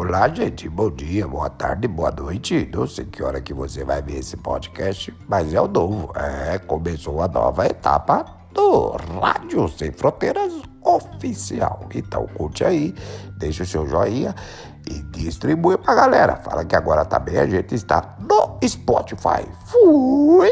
Olá, gente. Bom dia, boa tarde, boa noite. Não sei que hora que você vai ver esse podcast, mas é o novo. É, começou a nova etapa do Rádio Sem Fronteiras Oficial. Então curte aí, deixa o seu joinha e distribui pra galera. Fala que agora tá também a gente está no Spotify. Fui!